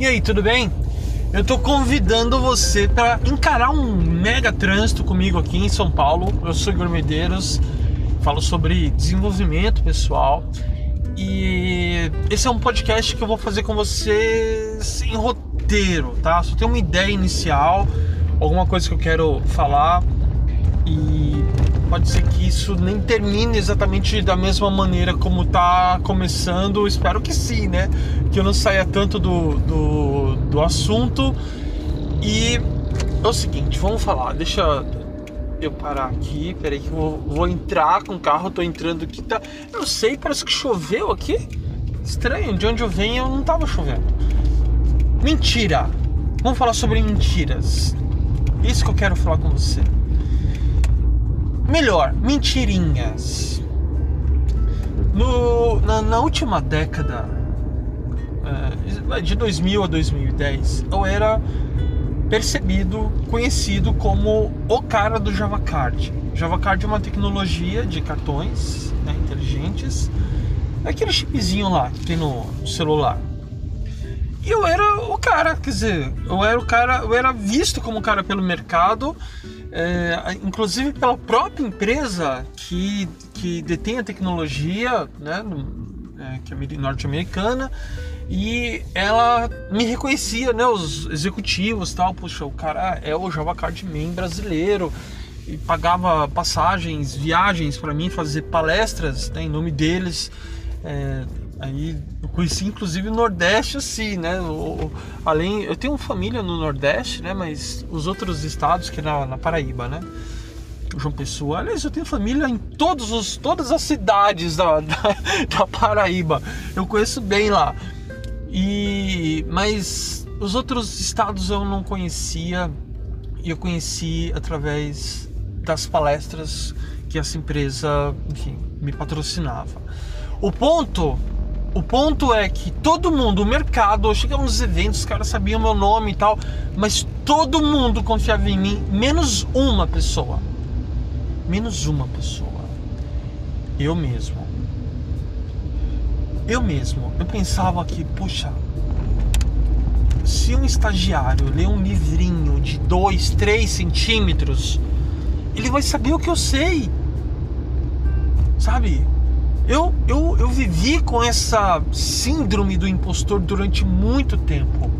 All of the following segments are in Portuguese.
E aí, tudo bem? Eu tô convidando você para encarar um mega trânsito comigo aqui em São Paulo. Eu sou Igor Medeiros, falo sobre desenvolvimento pessoal e esse é um podcast que eu vou fazer com você sem roteiro, tá? Só tem uma ideia inicial, alguma coisa que eu quero falar e pode ser que isso nem termine exatamente da mesma maneira como tá começando. Espero que sim, né? Que eu não saia tanto do, do, do assunto. E é o seguinte, vamos falar. Deixa eu parar aqui. Peraí que eu vou, vou entrar com o carro. tô entrando aqui. Tá, eu não sei, parece que choveu aqui. Estranho, de onde eu venho não tava chovendo. Mentira! Vamos falar sobre mentiras. Isso que eu quero falar com você. Melhor, mentirinhas. No, na, na última década, é, de 2000 a 2010, eu era percebido, conhecido como o cara do JavaCard. JavaCard é uma tecnologia de cartões né, inteligentes, é aquele chipzinho lá que tem no celular. E eu era o cara, quer dizer, eu era o cara, eu era visto como cara pelo mercado é, inclusive pela própria empresa que, que detém a tecnologia, né, é, que é norte-americana, e ela me reconhecia, né, os executivos tal, puxa, o cara é o Java Card Man brasileiro, e pagava passagens, viagens para mim, fazer palestras né, em nome deles. É, Aí eu conheci inclusive o Nordeste assim, né? O, além, eu tenho família no Nordeste, né? Mas os outros estados que é na, na Paraíba, né? João Pessoa. Aliás, eu tenho família em todos os, todas as cidades da, da, da Paraíba. Eu conheço bem lá. E mas os outros estados eu não conhecia e eu conheci através das palestras que essa empresa, enfim, me patrocinava. O ponto o ponto é que todo mundo, o mercado, eu chegava nos eventos, os caras sabiam meu nome e tal, mas todo mundo confiava em mim, menos uma pessoa. Menos uma pessoa. Eu mesmo. Eu mesmo. Eu pensava que, puxa, se um estagiário ler um livrinho de 2, 3 centímetros, ele vai saber o que eu sei. Sabe? Eu, eu, eu vivi com essa síndrome do impostor durante muito tempo.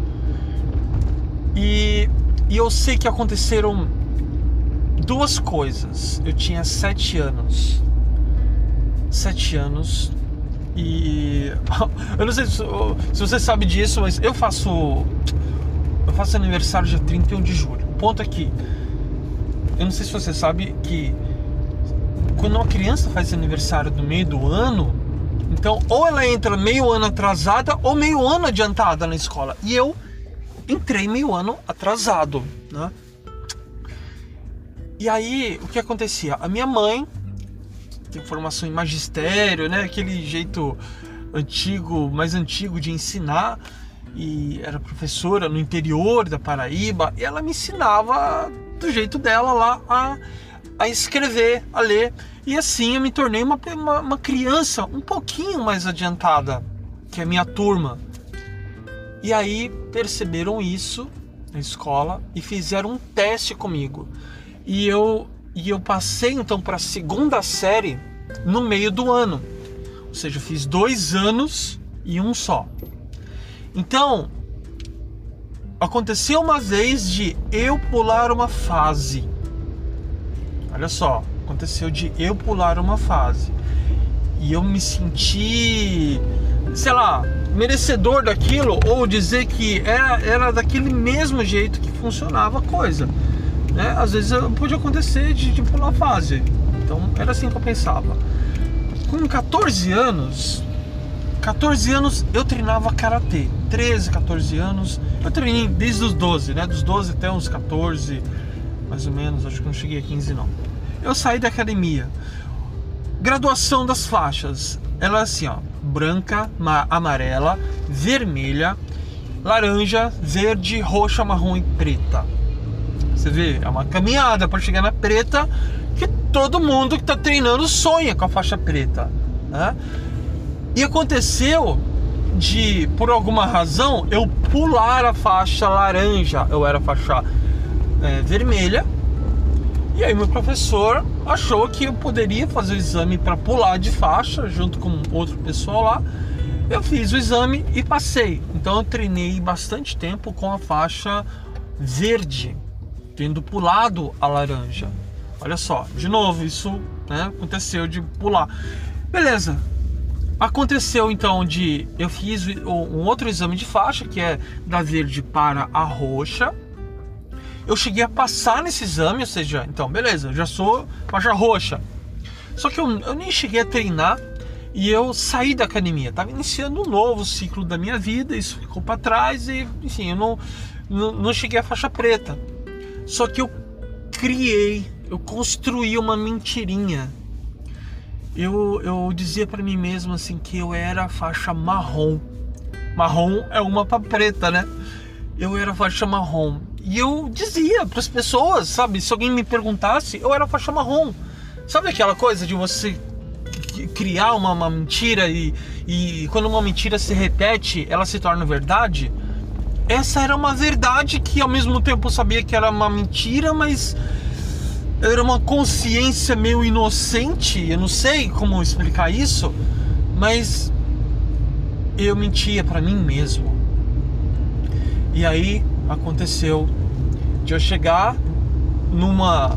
E, e eu sei que aconteceram duas coisas. Eu tinha sete anos. Sete anos. E eu não sei se, se você sabe disso, mas eu faço. Eu faço aniversário dia 31 de julho. O ponto é que. Eu não sei se você sabe que quando uma criança faz aniversário no meio do ano, então ou ela entra meio ano atrasada ou meio ano adiantada na escola. E eu entrei meio ano atrasado, né? E aí, o que acontecia? A minha mãe tem formação em magistério, né? Aquele jeito antigo, mais antigo de ensinar e era professora no interior da Paraíba e ela me ensinava do jeito dela lá a, a escrever, a ler. E assim eu me tornei uma, uma, uma criança um pouquinho mais adiantada que a minha turma. E aí perceberam isso na escola e fizeram um teste comigo. E eu, e eu passei então para a segunda série no meio do ano. Ou seja, eu fiz dois anos e um só. Então, aconteceu uma vez de eu pular uma fase. Olha só, aconteceu de eu pular uma fase e eu me senti, sei lá, merecedor daquilo ou dizer que era, era daquele mesmo jeito que funcionava a coisa. Né? Às vezes podia acontecer de, de pular fase. Então era assim que eu pensava. Com 14 anos, 14 anos eu treinava karatê. 13, 14 anos. Eu treinei desde os 12, né? Dos 12 até uns 14, mais ou menos. Acho que não cheguei a 15 não eu saí da academia. Graduação das faixas. Ela é assim, ó, branca, amarela, vermelha, laranja, verde, roxa, marrom e preta. Você vê, é uma caminhada para chegar na preta que todo mundo que está treinando sonha com a faixa preta, né? E aconteceu de, por alguma razão, eu pular a faixa laranja. Eu era faixa é, vermelha. E aí meu professor achou que eu poderia fazer o exame para pular de faixa junto com outro pessoal lá. Eu fiz o exame e passei. Então eu treinei bastante tempo com a faixa verde, tendo pulado a laranja. Olha só, de novo, isso né, aconteceu de pular. Beleza. Aconteceu então de eu fiz um outro exame de faixa, que é da verde para a roxa. Eu cheguei a passar nesse exame, ou seja, então, beleza, eu já sou faixa roxa. Só que eu, eu nem cheguei a treinar e eu saí da academia. Estava iniciando um novo ciclo da minha vida, isso ficou para trás e, enfim, eu não, não, não cheguei à faixa preta. Só que eu criei, eu construí uma mentirinha. Eu, eu dizia para mim mesmo assim que eu era faixa marrom. Marrom é uma para preta, né? Eu era faixa marrom. E eu dizia para as pessoas, sabe? Se alguém me perguntasse, eu era faixa marrom. Sabe aquela coisa de você criar uma, uma mentira e, e quando uma mentira se repete, ela se torna verdade. Essa era uma verdade que ao mesmo tempo eu sabia que era uma mentira, mas era uma consciência meio inocente. Eu não sei como explicar isso, mas eu mentia para mim mesmo. E aí aconteceu de eu chegar numa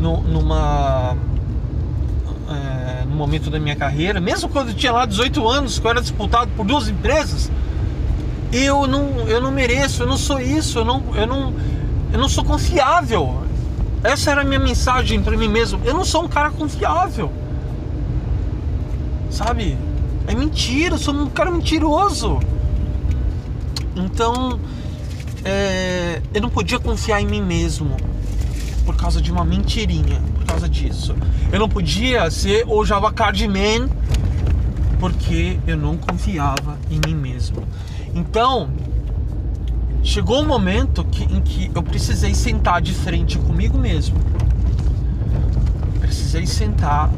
numa é, no momento da minha carreira, mesmo quando eu tinha lá 18 anos, que eu era disputado por duas empresas, eu não, eu não mereço, eu não sou isso, eu não, eu não, eu não sou confiável. Essa era a minha mensagem para mim mesmo. Eu não sou um cara confiável. Sabe? É mentira, eu sou um cara mentiroso. Então, é, eu não podia confiar em mim mesmo por causa de uma mentirinha, por causa disso. Eu não podia ser o Java Card Man porque eu não confiava em mim mesmo. Então, chegou um momento que, em que eu precisei sentar de frente comigo mesmo. Precisei sentar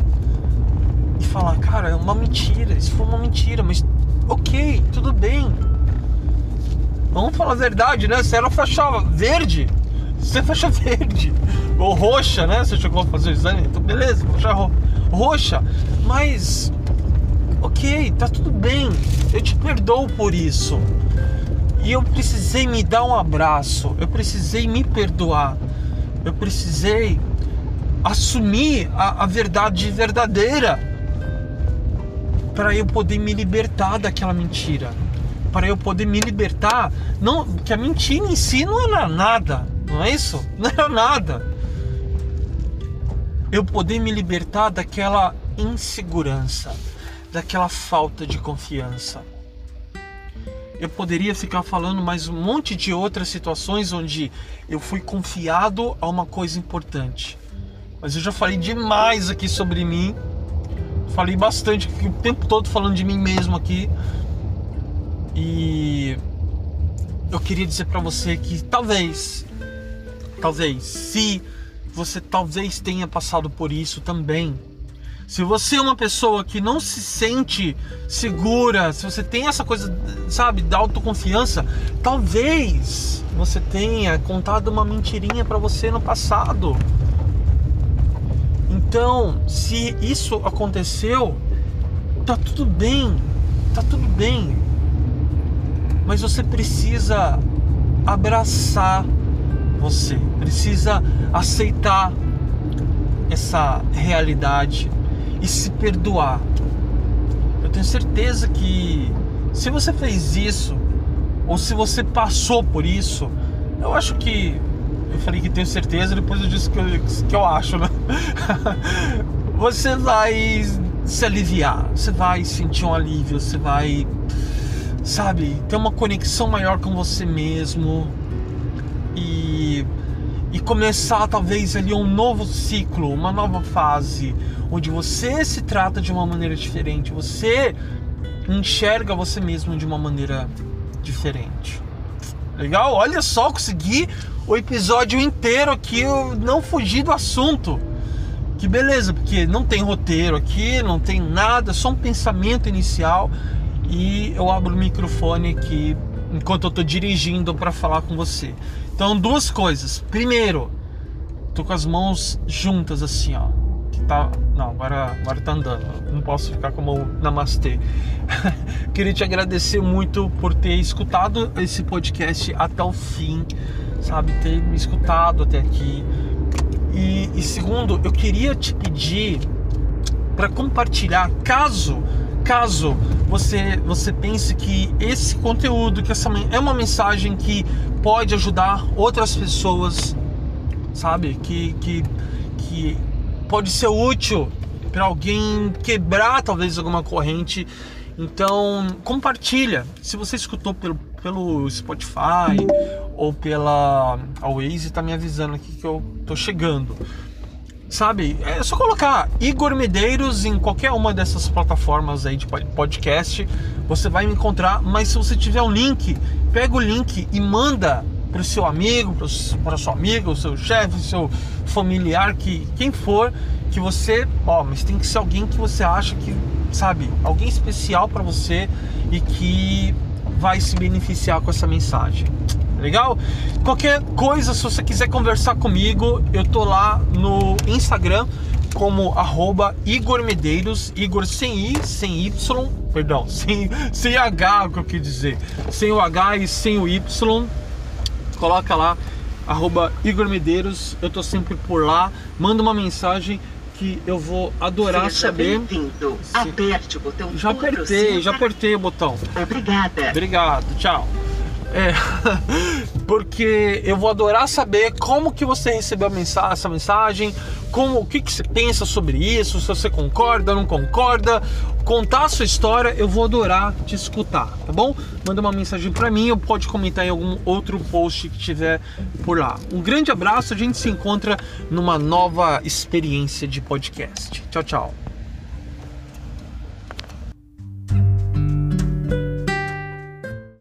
e falar, cara, é uma mentira, isso foi uma mentira, mas ok, tudo bem. Vamos falar a verdade, né? Você era faixa verde, você faixa verde ou roxa, né? Você chegou a fazer o exame, então beleza, faixa ro roxa, mas ok, tá tudo bem, eu te perdoo por isso. E eu precisei me dar um abraço, eu precisei me perdoar, eu precisei assumir a, a verdade verdadeira para eu poder me libertar daquela mentira, para eu poder me libertar, não que a mentira em si não era nada, não é isso? Não era nada. Eu poder me libertar daquela insegurança, daquela falta de confiança eu poderia ficar falando mais um monte de outras situações onde eu fui confiado a uma coisa importante. Mas eu já falei demais aqui sobre mim. Falei bastante, o tempo todo falando de mim mesmo aqui. E eu queria dizer para você que talvez, talvez, se você talvez tenha passado por isso também, se você é uma pessoa que não se sente segura, se você tem essa coisa, sabe, da autoconfiança, talvez você tenha contado uma mentirinha para você no passado. Então, se isso aconteceu, tá tudo bem, tá tudo bem. Mas você precisa abraçar você, precisa aceitar essa realidade e se perdoar. Eu tenho certeza que se você fez isso, ou se você passou por isso, eu acho que. Eu falei que tenho certeza, depois eu disse que eu, que eu acho, né? você vai se aliviar, você vai sentir um alívio, você vai, sabe, ter uma conexão maior com você mesmo e, e começar talvez ali um novo ciclo, uma nova fase, onde você se trata de uma maneira diferente, você enxerga você mesmo de uma maneira diferente. Legal? Olha só, consegui o episódio inteiro aqui, eu não fugi do assunto. Que beleza, porque não tem roteiro aqui, não tem nada, só um pensamento inicial e eu abro o microfone aqui enquanto eu tô dirigindo para falar com você. Então, duas coisas. Primeiro, tô com as mãos juntas assim, ó. Que tá, não, agora agora tá andando. Não posso ficar com a mão namastê. Queria te agradecer muito por ter escutado esse podcast até o fim, sabe, ter me escutado até aqui. E, e segundo, eu queria te pedir para compartilhar, caso caso você você pense que esse conteúdo, que essa é uma mensagem que pode ajudar outras pessoas, sabe? Que que, que pode ser útil para alguém quebrar talvez alguma corrente. Então, compartilha. Se você escutou pelo, pelo Spotify ou pela Waze, tá me avisando aqui que eu tô chegando sabe? É só colocar Igor Medeiros em qualquer uma dessas plataformas aí de podcast, você vai me encontrar. Mas se você tiver um link, pega o link e manda para o seu amigo, para o seu amigo, o seu chefe, seu familiar, que quem for, que você, ó, mas tem que ser alguém que você acha que, sabe, alguém especial para você e que vai se beneficiar com essa mensagem. Legal? Qualquer coisa, se você quiser conversar comigo, eu tô lá no Instagram como arroba Igor Medeiros, Igor sem I, sem Y, perdão, sem, sem H, o que eu quis dizer, sem o H e sem o Y, coloca lá, arroba Igor Medeiros, eu tô sempre por lá, manda uma mensagem que eu vou adorar Seja saber. bem-vindo. Aperte o botão Já apertei, já apertei o botão. Obrigada. Obrigado, tchau. É, porque eu vou adorar saber como que você recebeu mensagem, essa mensagem, como, o que, que você pensa sobre isso, se você concorda, não concorda, contar a sua história, eu vou adorar te escutar, tá bom? Manda uma mensagem para mim ou pode comentar em algum outro post que tiver por lá. Um grande abraço, a gente se encontra numa nova experiência de podcast. Tchau, tchau.